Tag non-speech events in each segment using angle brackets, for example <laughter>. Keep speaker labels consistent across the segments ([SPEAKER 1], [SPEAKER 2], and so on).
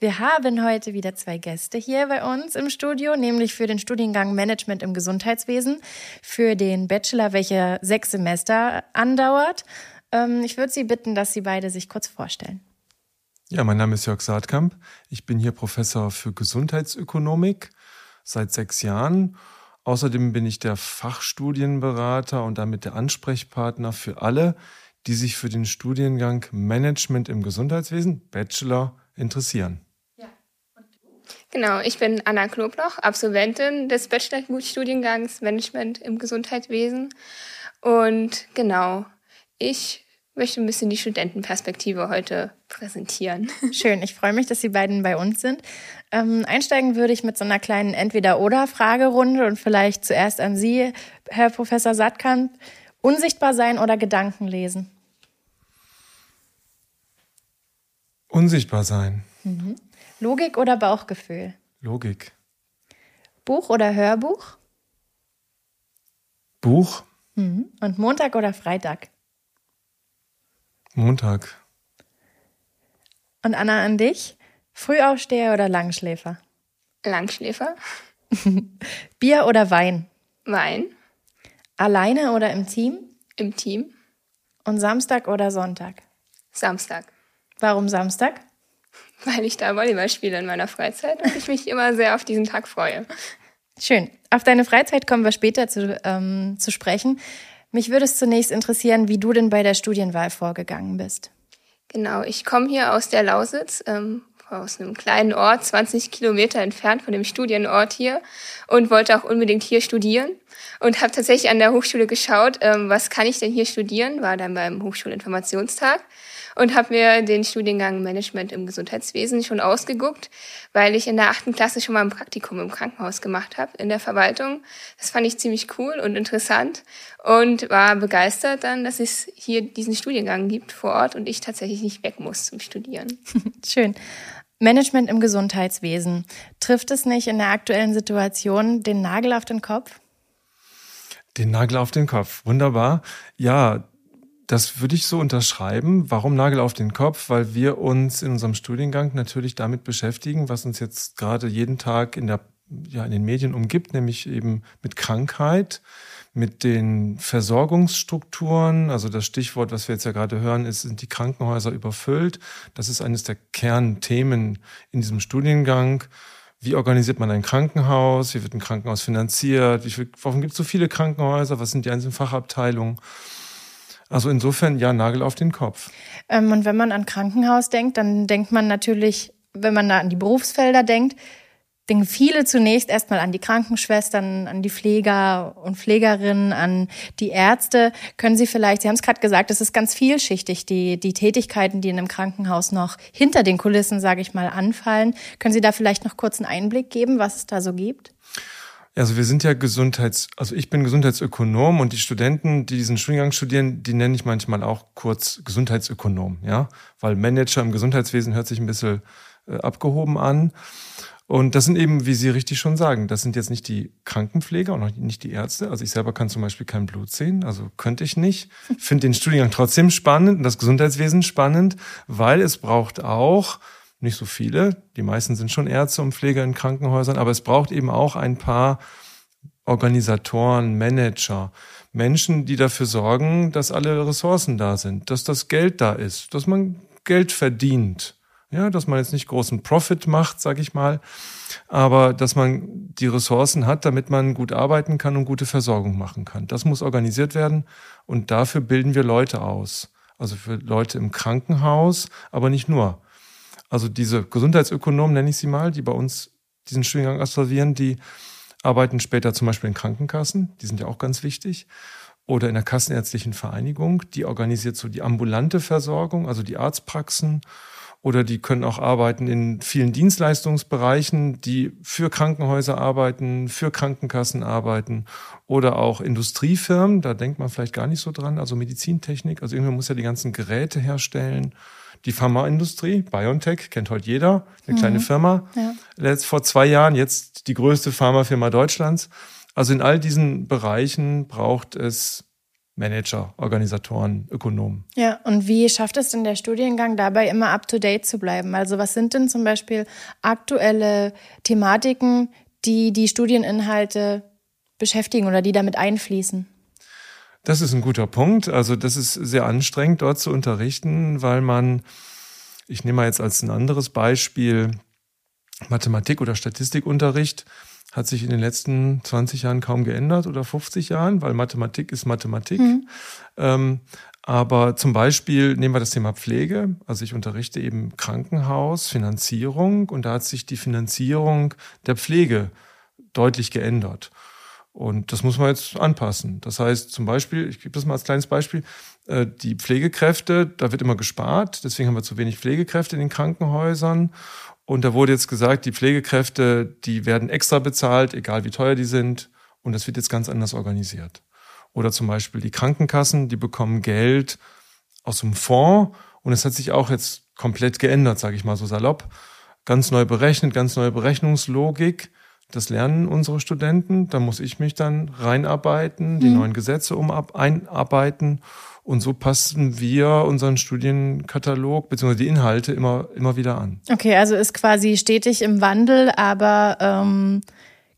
[SPEAKER 1] wir haben heute wieder zwei Gäste hier bei uns im Studio, nämlich für den Studiengang Management im Gesundheitswesen, für den Bachelor, welcher sechs Semester andauert. Ähm, ich würde Sie bitten, dass Sie beide sich kurz vorstellen.
[SPEAKER 2] Ja, mein Name ist Jörg Saatkamp. Ich bin hier Professor für Gesundheitsökonomik seit sechs Jahren. Außerdem bin ich der Fachstudienberater und damit der Ansprechpartner für alle, die sich für den Studiengang Management im Gesundheitswesen, Bachelor, interessieren.
[SPEAKER 3] Genau, ich bin Anna Knobloch, Absolventin des Bachelor-Studiengangs Management im Gesundheitswesen. Und genau, ich möchte ein bisschen die Studentenperspektive heute präsentieren. <laughs>
[SPEAKER 1] Schön, ich freue mich, dass Sie beiden bei uns sind. Ähm, einsteigen würde ich mit so einer kleinen Entweder-Oder-Fragerunde und vielleicht zuerst an Sie, Herr Professor Sattkamp. Unsichtbar sein oder Gedanken lesen?
[SPEAKER 2] Unsichtbar sein.
[SPEAKER 1] Mhm. Logik oder Bauchgefühl?
[SPEAKER 2] Logik.
[SPEAKER 1] Buch oder Hörbuch?
[SPEAKER 2] Buch.
[SPEAKER 1] Mhm. Und Montag oder Freitag?
[SPEAKER 2] Montag.
[SPEAKER 1] Und Anna an dich? Frühaufsteher oder Langschläfer?
[SPEAKER 3] Langschläfer. <laughs>
[SPEAKER 1] Bier oder Wein?
[SPEAKER 3] Wein.
[SPEAKER 1] Alleine oder im Team?
[SPEAKER 3] Im Team.
[SPEAKER 1] Und Samstag oder Sonntag?
[SPEAKER 3] Samstag.
[SPEAKER 1] Warum Samstag? <laughs>
[SPEAKER 3] weil ich da Volleyball spiele in meiner Freizeit und ich mich immer sehr auf diesen Tag freue.
[SPEAKER 1] Schön. Auf deine Freizeit kommen wir später zu, ähm, zu sprechen. Mich würde es zunächst interessieren, wie du denn bei der Studienwahl vorgegangen bist.
[SPEAKER 3] Genau, ich komme hier aus der Lausitz, ähm, aus einem kleinen Ort, 20 Kilometer entfernt von dem Studienort hier und wollte auch unbedingt hier studieren und habe tatsächlich an der Hochschule geschaut, ähm, was kann ich denn hier studieren, war dann beim Hochschulinformationstag und habe mir den Studiengang Management im Gesundheitswesen schon ausgeguckt, weil ich in der achten Klasse schon mal ein Praktikum im Krankenhaus gemacht habe, in der Verwaltung. Das fand ich ziemlich cool und interessant und war begeistert dann, dass es hier diesen Studiengang gibt vor Ort und ich tatsächlich nicht weg muss zum Studieren. <laughs>
[SPEAKER 1] Schön. Management im Gesundheitswesen. Trifft es nicht in der aktuellen Situation den Nagel auf den Kopf?
[SPEAKER 2] Den Nagel auf den Kopf. Wunderbar. Ja, das würde ich so unterschreiben. Warum Nagel auf den Kopf? Weil wir uns in unserem Studiengang natürlich damit beschäftigen, was uns jetzt gerade jeden Tag in der, ja, in den Medien umgibt, nämlich eben mit Krankheit, mit den Versorgungsstrukturen. Also das Stichwort, was wir jetzt ja gerade hören, ist, sind die Krankenhäuser überfüllt. Das ist eines der Kernthemen in diesem Studiengang. Wie organisiert man ein Krankenhaus? Wie wird ein Krankenhaus finanziert? Wie viel, warum gibt es so viele Krankenhäuser? Was sind die einzelnen Fachabteilungen? Also insofern ja, Nagel auf den Kopf.
[SPEAKER 1] Ähm, und wenn man an Krankenhaus denkt, dann denkt man natürlich, wenn man da an die Berufsfelder denkt, denken viele zunächst erstmal an die Krankenschwestern, an die Pfleger und Pflegerinnen, an die Ärzte. Können Sie vielleicht, Sie haben es gerade gesagt, es ist ganz vielschichtig, die, die Tätigkeiten, die in einem Krankenhaus noch hinter den Kulissen, sage ich mal, anfallen. Können Sie da vielleicht noch kurz einen Einblick geben, was es da so gibt?
[SPEAKER 2] Also wir sind ja Gesundheits, also ich bin Gesundheitsökonom und die Studenten, die diesen Studiengang studieren, die nenne ich manchmal auch kurz Gesundheitsökonom, ja, weil Manager im Gesundheitswesen hört sich ein bisschen äh, abgehoben an. Und das sind eben, wie Sie richtig schon sagen, das sind jetzt nicht die Krankenpfleger und auch nicht die Ärzte. Also ich selber kann zum Beispiel kein Blut sehen, also könnte ich nicht. Finde den Studiengang trotzdem spannend und das Gesundheitswesen spannend, weil es braucht auch nicht so viele. Die meisten sind schon Ärzte und Pfleger in Krankenhäusern, aber es braucht eben auch ein paar Organisatoren, Manager, Menschen, die dafür sorgen, dass alle Ressourcen da sind, dass das Geld da ist, dass man Geld verdient. Ja, dass man jetzt nicht großen Profit macht, sag ich mal, aber dass man die Ressourcen hat, damit man gut arbeiten kann und gute Versorgung machen kann. Das muss organisiert werden und dafür bilden wir Leute aus. Also für Leute im Krankenhaus, aber nicht nur. Also diese Gesundheitsökonomen, nenne ich sie mal, die bei uns diesen Studiengang absolvieren, die arbeiten später zum Beispiel in Krankenkassen, die sind ja auch ganz wichtig, oder in der Kassenärztlichen Vereinigung, die organisiert so die ambulante Versorgung, also die Arztpraxen oder die können auch arbeiten in vielen Dienstleistungsbereichen, die für Krankenhäuser arbeiten, für Krankenkassen arbeiten oder auch Industriefirmen. Da denkt man vielleicht gar nicht so dran. Also Medizintechnik. Also irgendwann muss ja die ganzen Geräte herstellen. Die Pharmaindustrie, BioNTech, kennt heute jeder, eine mhm. kleine Firma. Ja. Letzt, vor zwei Jahren, jetzt die größte Pharmafirma Deutschlands. Also in all diesen Bereichen braucht es Manager, Organisatoren, Ökonomen.
[SPEAKER 1] Ja, und wie schafft es denn der Studiengang dabei immer up-to-date zu bleiben? Also was sind denn zum Beispiel aktuelle Thematiken, die die Studieninhalte beschäftigen oder die damit einfließen?
[SPEAKER 2] Das ist ein guter Punkt. Also das ist sehr anstrengend, dort zu unterrichten, weil man, ich nehme mal jetzt als ein anderes Beispiel Mathematik- oder Statistikunterricht hat sich in den letzten 20 Jahren kaum geändert oder 50 Jahren, weil Mathematik ist Mathematik. Mhm. Ähm, aber zum Beispiel nehmen wir das Thema Pflege. Also ich unterrichte eben Krankenhaus, Finanzierung und da hat sich die Finanzierung der Pflege deutlich geändert. Und das muss man jetzt anpassen. Das heißt zum Beispiel, ich gebe das mal als kleines Beispiel, äh, die Pflegekräfte, da wird immer gespart, deswegen haben wir zu wenig Pflegekräfte in den Krankenhäusern. Und da wurde jetzt gesagt, die Pflegekräfte, die werden extra bezahlt, egal wie teuer die sind. Und das wird jetzt ganz anders organisiert. Oder zum Beispiel die Krankenkassen, die bekommen Geld aus dem Fonds. Und es hat sich auch jetzt komplett geändert, sage ich mal so salopp. Ganz neu berechnet, ganz neue Berechnungslogik. Das lernen unsere Studenten. Da muss ich mich dann reinarbeiten, die mhm. neuen Gesetze um einarbeiten. Und so passen wir unseren Studienkatalog bzw. die Inhalte immer, immer wieder an.
[SPEAKER 1] Okay, also ist quasi stetig im Wandel, aber ähm,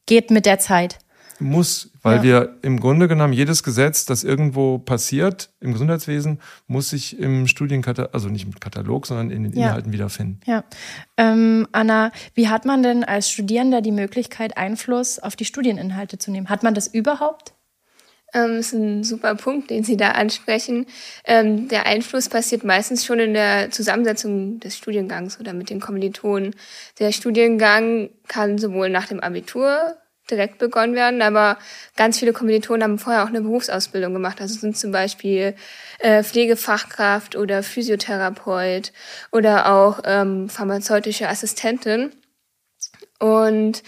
[SPEAKER 1] geht mit der Zeit.
[SPEAKER 2] Muss, weil ja. wir im Grunde genommen jedes Gesetz, das irgendwo passiert im Gesundheitswesen, muss sich im Studienkatalog, also nicht im Katalog, sondern in den ja. Inhalten wiederfinden.
[SPEAKER 1] Ja. Ähm, Anna, wie hat man denn als Studierender die Möglichkeit, Einfluss auf die Studieninhalte zu nehmen? Hat man das überhaupt?
[SPEAKER 3] Ähm, ist ein super Punkt, den Sie da ansprechen. Ähm, der Einfluss passiert meistens schon in der Zusammensetzung des Studiengangs oder mit den Kommilitonen. Der Studiengang kann sowohl nach dem Abitur direkt begonnen werden, aber ganz viele Kommilitonen haben vorher auch eine Berufsausbildung gemacht. Also sind zum Beispiel äh, Pflegefachkraft oder Physiotherapeut oder auch ähm, pharmazeutische Assistentin. Und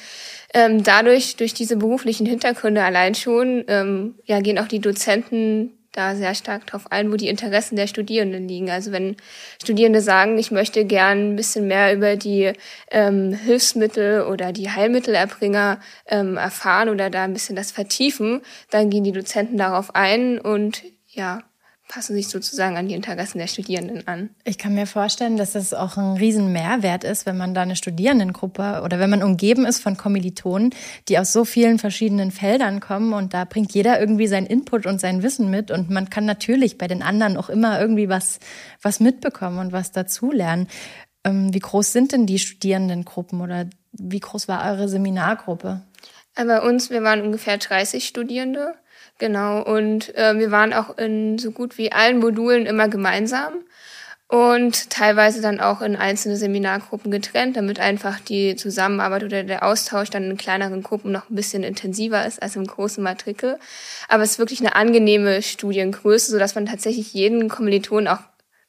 [SPEAKER 3] ähm, dadurch, durch diese beruflichen Hintergründe allein schon, ähm, ja, gehen auch die Dozenten da sehr stark drauf ein, wo die Interessen der Studierenden liegen. Also wenn Studierende sagen, ich möchte gern ein bisschen mehr über die ähm, Hilfsmittel oder die Heilmittelerbringer ähm, erfahren oder da ein bisschen das vertiefen, dann gehen die Dozenten darauf ein und ja, passen sich sozusagen an die Interessen der Studierenden an.
[SPEAKER 1] Ich kann mir vorstellen, dass das auch ein riesen Mehrwert ist, wenn man da eine Studierendengruppe oder wenn man umgeben ist von Kommilitonen, die aus so vielen verschiedenen Feldern kommen und da bringt jeder irgendwie seinen Input und sein Wissen mit und man kann natürlich bei den anderen auch immer irgendwie was, was mitbekommen und was dazulernen. Ähm, wie groß sind denn die Studierendengruppen oder wie groß war eure Seminargruppe?
[SPEAKER 3] Äh, bei uns, wir waren ungefähr 30 Studierende Genau, und äh, wir waren auch in so gut wie allen Modulen immer gemeinsam und teilweise dann auch in einzelne Seminargruppen getrennt, damit einfach die Zusammenarbeit oder der Austausch dann in kleineren Gruppen noch ein bisschen intensiver ist als im großen Matrikel. Aber es ist wirklich eine angenehme Studiengröße, sodass man tatsächlich jeden Kommiliton auch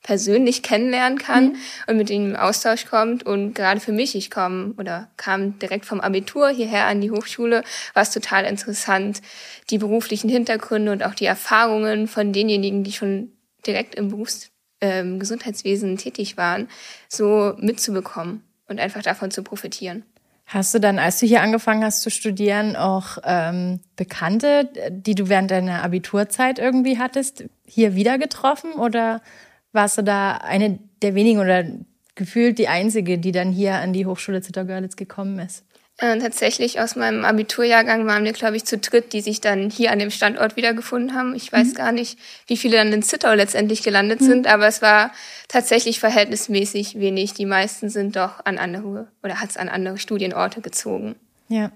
[SPEAKER 3] persönlich kennenlernen kann mhm. und mit ihm im Austausch kommt. Und gerade für mich, ich komme oder kam direkt vom Abitur hierher an die Hochschule, war es total interessant, die beruflichen Hintergründe und auch die Erfahrungen von denjenigen, die schon direkt im Berufs ähm, Gesundheitswesen tätig waren, so mitzubekommen und einfach davon zu profitieren.
[SPEAKER 1] Hast du dann, als du hier angefangen hast zu studieren, auch ähm, Bekannte, die du während deiner Abiturzeit irgendwie hattest, hier wieder getroffen oder warst du da eine der wenigen oder gefühlt die einzige, die dann hier an die Hochschule Zittau-Görlitz gekommen ist?
[SPEAKER 3] Äh, tatsächlich aus meinem Abiturjahrgang waren wir, glaube ich, zu dritt, die sich dann hier an dem Standort wiedergefunden haben. Ich weiß mhm. gar nicht, wie viele dann in Zittau letztendlich gelandet mhm. sind, aber es war tatsächlich verhältnismäßig wenig. Die meisten sind doch an andere oder hat es an andere Studienorte gezogen.
[SPEAKER 1] Ja.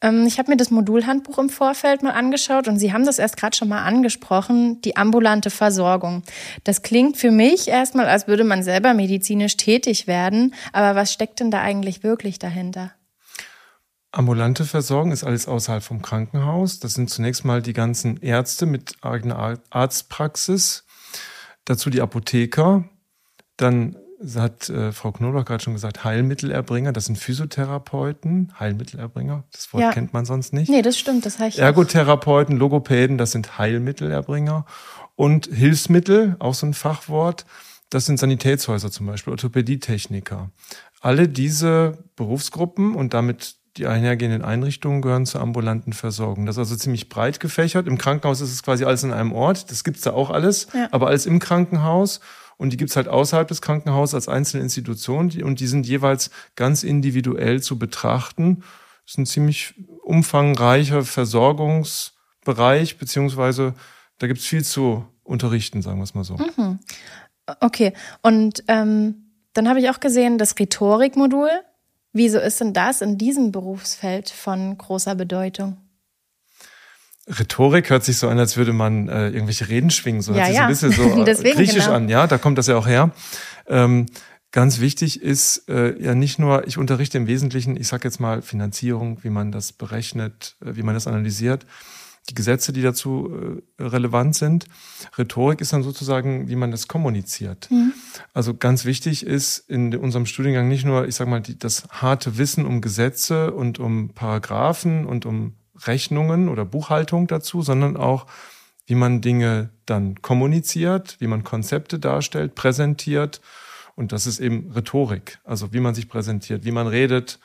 [SPEAKER 1] Ähm, ich habe mir das Modulhandbuch im Vorfeld mal angeschaut und Sie haben das erst gerade schon mal angesprochen, die ambulante Versorgung. Das klingt für mich erstmal, als würde man selber medizinisch tätig werden, aber was steckt denn da eigentlich wirklich dahinter?
[SPEAKER 2] Ambulante Versorgung ist alles außerhalb vom Krankenhaus. Das sind zunächst mal die ganzen Ärzte mit eigener Arztpraxis, dazu die Apotheker, dann hat äh, Frau Knoblauch gerade schon gesagt, Heilmittelerbringer, das sind Physiotherapeuten, Heilmittelerbringer, das Wort ja. kennt man sonst nicht.
[SPEAKER 1] Nee, das stimmt, das heißt
[SPEAKER 2] Ergotherapeuten, Logopäden, das sind Heilmittelerbringer. Und Hilfsmittel, auch so ein Fachwort, das sind Sanitätshäuser zum Beispiel, Orthopädietechniker. Alle diese Berufsgruppen und damit die einhergehenden Einrichtungen gehören zur ambulanten Versorgung. Das ist also ziemlich breit gefächert. Im Krankenhaus ist es quasi alles in einem Ort. Das gibt's da auch alles, ja. aber alles im Krankenhaus. Und die gibt's halt außerhalb des Krankenhauses als einzelne Institutionen. Und die sind jeweils ganz individuell zu betrachten. Das ist ein ziemlich umfangreicher Versorgungsbereich, beziehungsweise da gibt's viel zu unterrichten, sagen wir es mal so. Mhm.
[SPEAKER 1] Okay, und ähm, dann habe ich auch gesehen, das Rhetorikmodul. Wieso ist denn das in diesem Berufsfeld von großer Bedeutung?
[SPEAKER 2] Rhetorik hört sich so an, als würde man äh, irgendwelche Reden schwingen. So hört ja, sich ja. ein bisschen so <laughs> äh, griechisch genau. an, ja, da kommt das ja auch her. Ähm, ganz wichtig ist äh, ja nicht nur, ich unterrichte im Wesentlichen, ich sage jetzt mal Finanzierung, wie man das berechnet, äh, wie man das analysiert, die Gesetze, die dazu äh, relevant sind. Rhetorik ist dann sozusagen, wie man das kommuniziert. Mhm. Also ganz wichtig ist in unserem Studiengang nicht nur, ich sage mal, die, das harte Wissen um Gesetze und um Paragraphen und um Rechnungen oder Buchhaltung dazu, sondern auch, wie man Dinge dann kommuniziert, wie man Konzepte darstellt, präsentiert. Und das ist eben Rhetorik, also wie man sich präsentiert, wie man redet,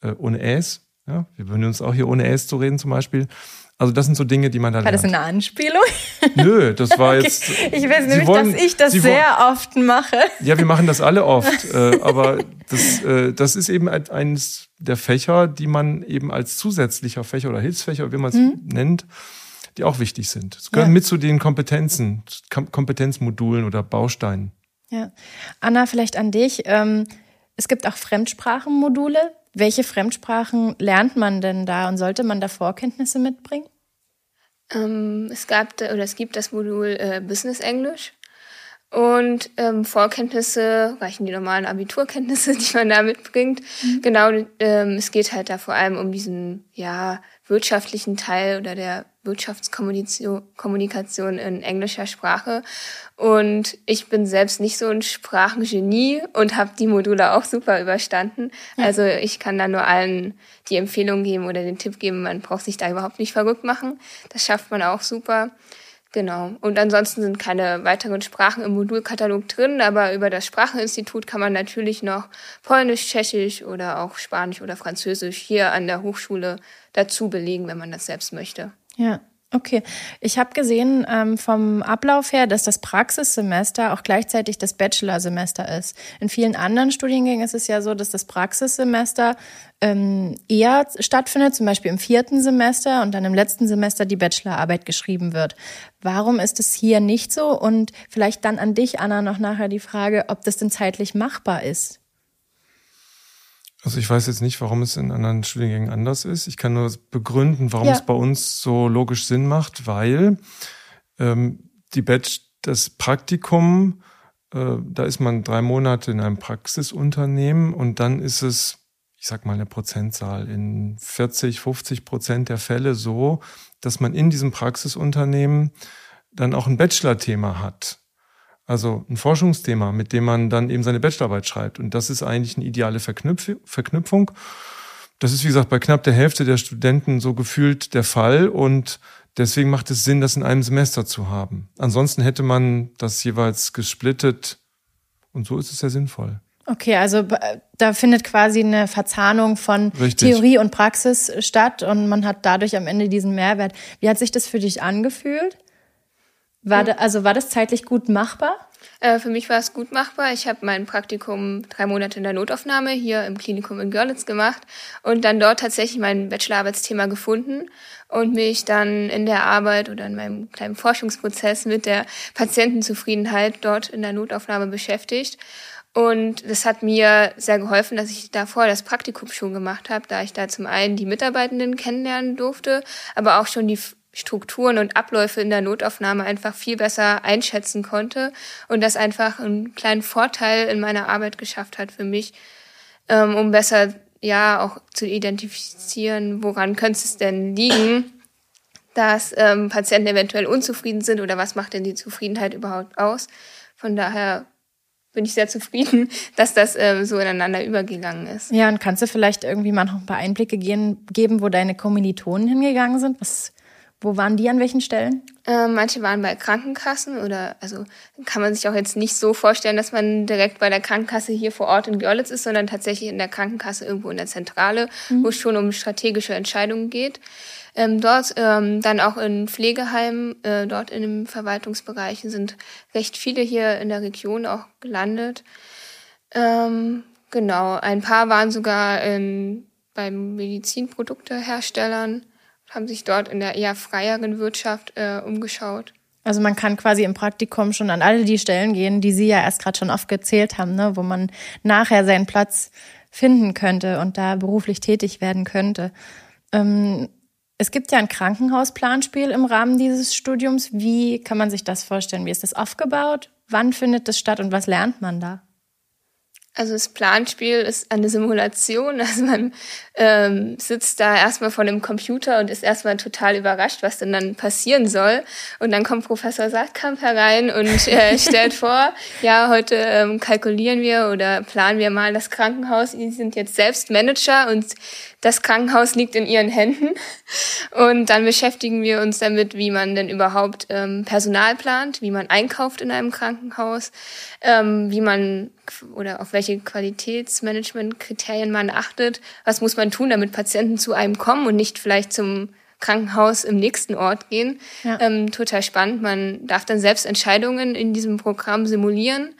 [SPEAKER 2] äh, ohne Äs. Ja, wir würden uns auch hier ohne Äs zu reden zum Beispiel. Also das sind so Dinge, die man da
[SPEAKER 1] War lernt. das eine Anspielung?
[SPEAKER 2] Nö, das war okay. jetzt.
[SPEAKER 1] Ich weiß nämlich, wollen, dass ich das sehr oft mache.
[SPEAKER 2] Ja, wir machen das alle oft. <laughs> äh, aber das, äh, das ist eben eines der Fächer, die man eben als zusätzlicher Fächer oder Hilfsfächer, wie man es mhm. nennt, die auch wichtig sind. Es gehören ja. mit zu den Kompetenzen, Kompetenzmodulen oder Bausteinen.
[SPEAKER 1] Ja. Anna, vielleicht an dich. Ähm, es gibt auch Fremdsprachenmodule. Welche Fremdsprachen lernt man denn da und sollte man da Vorkenntnisse mitbringen?
[SPEAKER 3] Ähm, es gab oder es gibt das Modul äh, Business Englisch. Und ähm, Vorkenntnisse reichen die normalen Abiturkenntnisse, <laughs> die man da mitbringt. Mhm. Genau, ähm, es geht halt da vor allem um diesen ja wirtschaftlichen Teil oder der Wirtschaftskommunikation in englischer Sprache. Und ich bin selbst nicht so ein Sprachengenie und habe die Module auch super überstanden. Ja. Also ich kann da nur allen die Empfehlung geben oder den Tipp geben, man braucht sich da überhaupt nicht verrückt machen. Das schafft man auch super. Genau. Und ansonsten sind keine weiteren Sprachen im Modulkatalog drin, aber über das Spracheninstitut kann man natürlich noch Polnisch, Tschechisch oder auch Spanisch oder Französisch hier an der Hochschule dazu belegen, wenn man das selbst möchte.
[SPEAKER 1] Ja. Okay, ich habe gesehen ähm, vom Ablauf her, dass das Praxissemester auch gleichzeitig das Bachelorsemester ist. In vielen anderen Studiengängen ist es ja so, dass das Praxissemester ähm, eher stattfindet, zum Beispiel im vierten Semester und dann im letzten Semester die Bachelorarbeit geschrieben wird. Warum ist es hier nicht so? Und vielleicht dann an dich, Anna, noch nachher die Frage, ob das denn zeitlich machbar ist.
[SPEAKER 2] Also ich weiß jetzt nicht, warum es in anderen Studiengängen anders ist. Ich kann nur begründen, warum ja. es bei uns so logisch Sinn macht, weil ähm, die Batch, das Praktikum, äh, da ist man drei Monate in einem Praxisunternehmen und dann ist es, ich sag mal eine Prozentzahl, in 40, 50 Prozent der Fälle so, dass man in diesem Praxisunternehmen dann auch ein Bachelor-Thema hat. Also ein Forschungsthema, mit dem man dann eben seine Bachelorarbeit schreibt. Und das ist eigentlich eine ideale Verknüpf Verknüpfung. Das ist, wie gesagt, bei knapp der Hälfte der Studenten so gefühlt der Fall. Und deswegen macht es Sinn, das in einem Semester zu haben. Ansonsten hätte man das jeweils gesplittet. Und so ist es sehr sinnvoll.
[SPEAKER 1] Okay, also da findet quasi eine Verzahnung von Richtig. Theorie und Praxis statt und man hat dadurch am Ende diesen Mehrwert. Wie hat sich das für dich angefühlt? War da, also war das zeitlich gut machbar?
[SPEAKER 3] Äh, für mich war es gut machbar. Ich habe mein Praktikum drei Monate in der Notaufnahme hier im Klinikum in Görlitz gemacht und dann dort tatsächlich mein Bachelorarbeitsthema gefunden und mich dann in der Arbeit oder in meinem kleinen Forschungsprozess mit der Patientenzufriedenheit dort in der Notaufnahme beschäftigt. Und das hat mir sehr geholfen, dass ich davor das Praktikum schon gemacht habe, da ich da zum einen die Mitarbeitenden kennenlernen durfte, aber auch schon die Strukturen und Abläufe in der Notaufnahme einfach viel besser einschätzen konnte und das einfach einen kleinen Vorteil in meiner Arbeit geschafft hat für mich, ähm, um besser ja auch zu identifizieren, woran könnte es denn liegen, dass ähm, Patienten eventuell unzufrieden sind oder was macht denn die Zufriedenheit überhaupt aus. Von daher bin ich sehr zufrieden, <laughs> dass das ähm, so ineinander übergegangen ist.
[SPEAKER 1] Ja, und kannst du vielleicht irgendwie mal noch ein paar Einblicke gehen, geben, wo deine Kommilitonen hingegangen sind? Was, wo waren die an welchen Stellen?
[SPEAKER 3] Äh, manche waren bei Krankenkassen oder also kann man sich auch jetzt nicht so vorstellen, dass man direkt bei der Krankenkasse hier vor Ort in Görlitz ist, sondern tatsächlich in der Krankenkasse irgendwo in der Zentrale, mhm. wo es schon um strategische Entscheidungen geht. Ähm, dort ähm, dann auch in Pflegeheimen, äh, dort in den Verwaltungsbereichen sind recht viele hier in der Region auch gelandet. Ähm, genau, ein paar waren sogar in, beim Medizinprodukteherstellern, haben sich dort in der eher freieren Wirtschaft äh, umgeschaut.
[SPEAKER 1] Also man kann quasi im Praktikum schon an alle die Stellen gehen, die Sie ja erst gerade schon aufgezählt haben, ne, wo man nachher seinen Platz finden könnte und da beruflich tätig werden könnte. Ähm, es gibt ja ein Krankenhausplanspiel im Rahmen dieses Studiums. Wie kann man sich das vorstellen? Wie ist das aufgebaut? Wann findet das statt und was lernt man da?
[SPEAKER 3] Also das Planspiel ist eine Simulation. <laughs> Also man ähm, sitzt da erstmal vor dem Computer und ist erstmal total überrascht, was denn dann passieren soll. Und dann kommt Professor Saatkamp herein und äh, <laughs> stellt vor, ja, heute ähm, kalkulieren wir oder planen wir mal das Krankenhaus. Sie sind jetzt selbst Manager und das Krankenhaus liegt in ihren Händen. Und dann beschäftigen wir uns damit, wie man denn überhaupt ähm, Personal plant, wie man einkauft in einem Krankenhaus, ähm, wie man oder auf welche Qualitätsmanagementkriterien man achtet, was muss man tun, damit Patienten zu einem kommen und nicht vielleicht zum Krankenhaus im nächsten Ort gehen. Ja. Ähm, total spannend. Man darf dann selbst Entscheidungen in diesem Programm simulieren,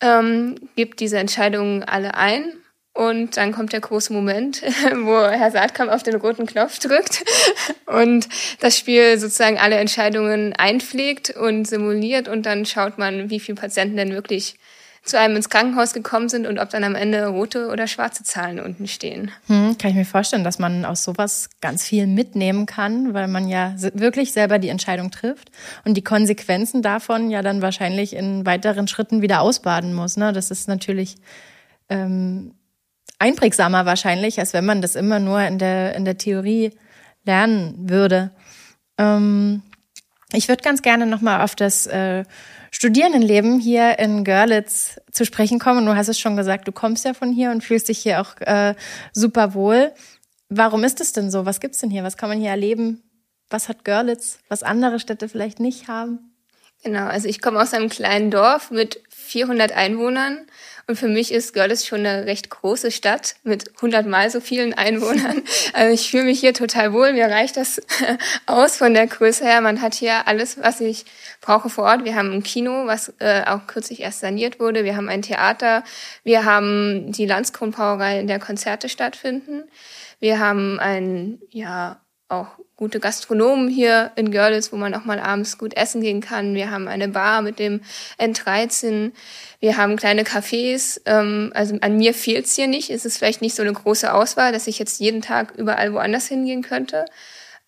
[SPEAKER 3] ähm, gibt diese Entscheidungen alle ein und dann kommt der große Moment, <laughs> wo Herr Saatkamp auf den roten Knopf drückt <laughs> und das Spiel sozusagen alle Entscheidungen einpflegt und simuliert und dann schaut man, wie viele Patienten denn wirklich zu einem ins Krankenhaus gekommen sind und ob dann am Ende rote oder schwarze Zahlen unten stehen.
[SPEAKER 1] Hm, kann ich mir vorstellen, dass man aus sowas ganz viel mitnehmen kann, weil man ja wirklich selber die Entscheidung trifft und die Konsequenzen davon ja dann wahrscheinlich in weiteren Schritten wieder ausbaden muss. Ne? Das ist natürlich ähm, einprägsamer wahrscheinlich, als wenn man das immer nur in der, in der Theorie lernen würde. Ähm, ich würde ganz gerne nochmal auf das äh, Studierendenleben hier in Görlitz zu sprechen kommen. Du hast es schon gesagt, du kommst ja von hier und fühlst dich hier auch äh, super wohl. Warum ist es denn so? Was gibt's denn hier? Was kann man hier erleben? Was hat Görlitz, was andere Städte vielleicht nicht haben?
[SPEAKER 3] Genau, also ich komme aus einem kleinen Dorf mit 400 Einwohnern und für mich ist Görlitz schon eine recht große Stadt mit hundertmal so vielen Einwohnern. <laughs> Also ich fühle mich hier total wohl. Mir reicht das <laughs> aus von der Größe her. Man hat hier alles, was ich brauche vor Ort. Wir haben ein Kino, was äh, auch kürzlich erst saniert wurde. Wir haben ein Theater. Wir haben die Landskronbrauerei, in der Konzerte stattfinden. Wir haben ein, ja, auch gute Gastronomen hier in Görlitz, wo man auch mal abends gut essen gehen kann. Wir haben eine Bar mit dem N13. Wir haben kleine Cafés. Ähm, also an mir fehlt's hier nicht. Es ist vielleicht nicht so eine große Auswahl, dass ich jetzt jeden Tag überall woanders hingehen könnte.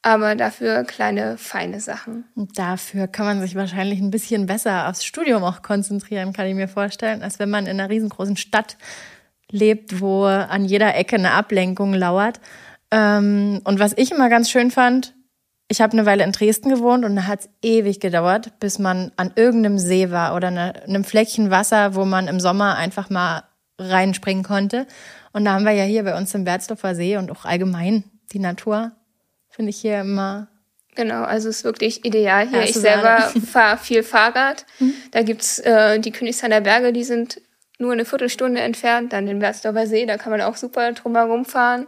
[SPEAKER 3] Aber dafür kleine, feine Sachen.
[SPEAKER 1] Und dafür kann man sich wahrscheinlich ein bisschen besser aufs Studium auch konzentrieren, kann ich mir vorstellen, als wenn man in einer riesengroßen Stadt lebt, wo an jeder Ecke eine Ablenkung lauert. Ähm, und was ich immer ganz schön fand, ich habe eine Weile in Dresden gewohnt und da hat es ewig gedauert, bis man an irgendeinem See war oder eine, einem Fleckchen Wasser, wo man im Sommer einfach mal reinspringen konnte. Und da haben wir ja hier bei uns im Berzdorfer See und auch allgemein die Natur, finde ich hier immer.
[SPEAKER 3] Genau, also es ist wirklich ideal hier. Ja, ich selber <laughs> fahre viel Fahrrad. Mhm. Da gibt's äh, die Königshainer Berge, die sind nur eine Viertelstunde entfernt. Dann den Berzdorfer See, da kann man auch super drumherum fahren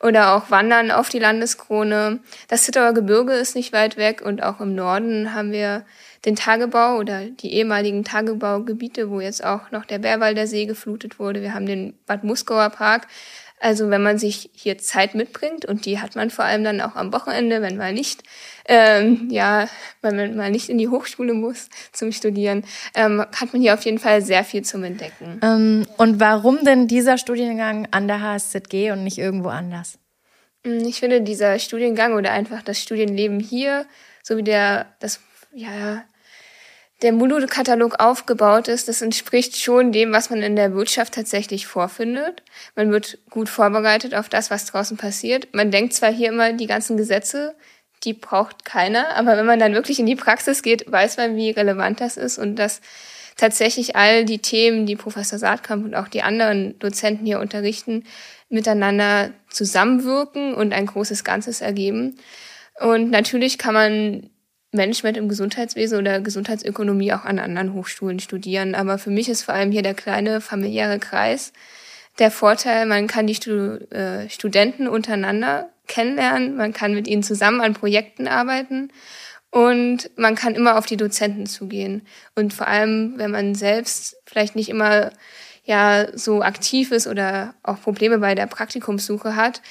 [SPEAKER 3] oder auch Wandern auf die Landeskrone. Das Zittauer Gebirge ist nicht weit weg und auch im Norden haben wir den Tagebau oder die ehemaligen Tagebaugebiete, wo jetzt auch noch der Bärwalder See geflutet wurde. Wir haben den Bad Muskauer Park. Also wenn man sich hier Zeit mitbringt und die hat man vor allem dann auch am Wochenende, wenn man nicht ähm, ja, wenn man mal nicht in die Hochschule muss zum Studieren, ähm, hat man hier auf jeden Fall sehr viel zum Entdecken.
[SPEAKER 1] Ähm, und warum denn dieser Studiengang an der HSZG und nicht irgendwo anders?
[SPEAKER 3] Hm, ich finde dieser Studiengang oder einfach das Studienleben hier, so wie der das ja der Modulkatalog aufgebaut ist, das entspricht schon dem, was man in der Wirtschaft tatsächlich vorfindet. Man wird gut vorbereitet auf das, was draußen passiert. Man denkt zwar hier immer, die ganzen Gesetze, die braucht keiner, aber wenn man dann wirklich in die Praxis geht, weiß man, wie relevant das ist und dass tatsächlich all die Themen, die Professor Saatkamp und auch die anderen Dozenten hier unterrichten, miteinander zusammenwirken und ein großes Ganzes ergeben. Und natürlich kann man Management im Gesundheitswesen oder Gesundheitsökonomie auch an anderen Hochschulen studieren. Aber für mich ist vor allem hier der kleine familiäre Kreis der Vorteil, man kann die Stud äh, Studenten untereinander kennenlernen, man kann mit ihnen zusammen an Projekten arbeiten und man kann immer auf die Dozenten zugehen. Und vor allem, wenn man selbst vielleicht nicht immer ja so aktiv ist oder auch Probleme bei der Praktikumssuche hat,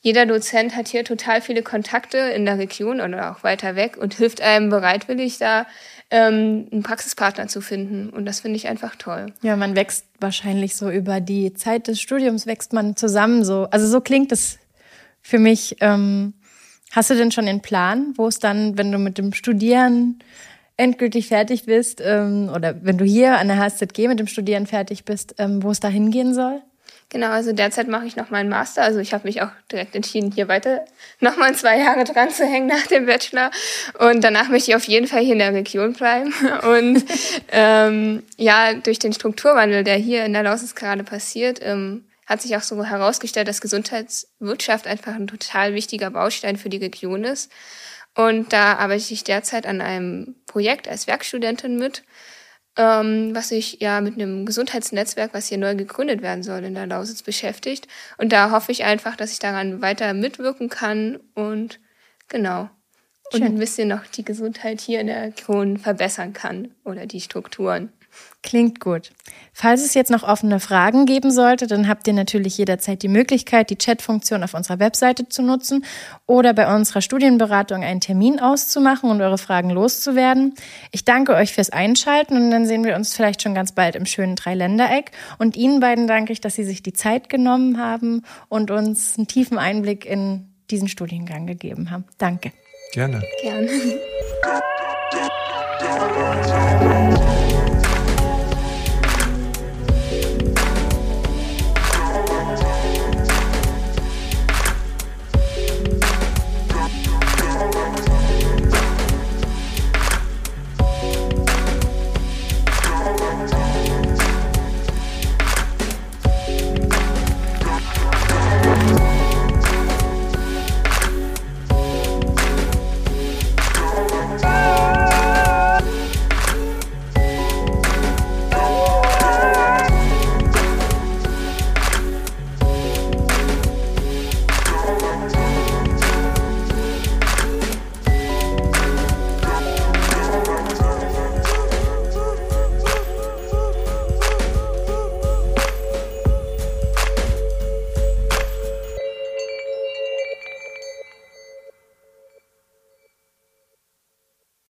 [SPEAKER 3] jeder Dozent hat hier total viele Kontakte in der Region oder auch weiter weg und hilft einem bereitwillig da ähm, einen Praxispartner zu finden. Und das finde ich einfach toll.
[SPEAKER 1] Ja, man wächst wahrscheinlich so über die Zeit des Studiums wächst man zusammen so. Also so klingt es für mich. Ähm, hast du denn schon den Plan, wo es dann, wenn du mit dem Studieren endgültig fertig bist ähm, oder wenn du hier an der HSZG mit dem Studieren fertig bist, wo es da hingehen soll?
[SPEAKER 3] Genau, also derzeit mache ich noch meinen Master. Also ich habe mich auch direkt entschieden, hier weiter nochmal zwei Jahre dran zu hängen nach dem Bachelor. Und danach möchte ich auf jeden Fall hier in der Region bleiben. <laughs> Und ähm, ja, durch den Strukturwandel, der hier in der Lausitz gerade passiert, ähm, hat sich auch so herausgestellt, dass Gesundheitswirtschaft einfach ein total wichtiger Baustein für die Region ist. Und da arbeite ich derzeit an einem Projekt als Werkstudentin mit, ähm, was sich ja mit einem Gesundheitsnetzwerk, was hier neu gegründet werden soll, in der Lausitz beschäftigt. Und da hoffe ich einfach, dass ich daran weiter mitwirken kann und genau. Und Schön. ein bisschen noch die Gesundheit hier in der Region verbessern kann oder die Strukturen.
[SPEAKER 1] Klingt gut. Falls es jetzt noch offene Fragen geben sollte, dann habt ihr natürlich jederzeit die Möglichkeit, die Chatfunktion auf unserer Webseite zu nutzen oder bei unserer Studienberatung einen Termin auszumachen und eure Fragen loszuwerden. Ich danke euch fürs Einschalten und dann sehen wir uns vielleicht schon ganz bald im schönen Dreiländereck. Und Ihnen beiden danke ich, dass Sie sich die Zeit genommen haben und uns einen tiefen Einblick in diesen Studiengang gegeben haben. Danke.
[SPEAKER 2] Gerne.
[SPEAKER 3] Gerne. <laughs>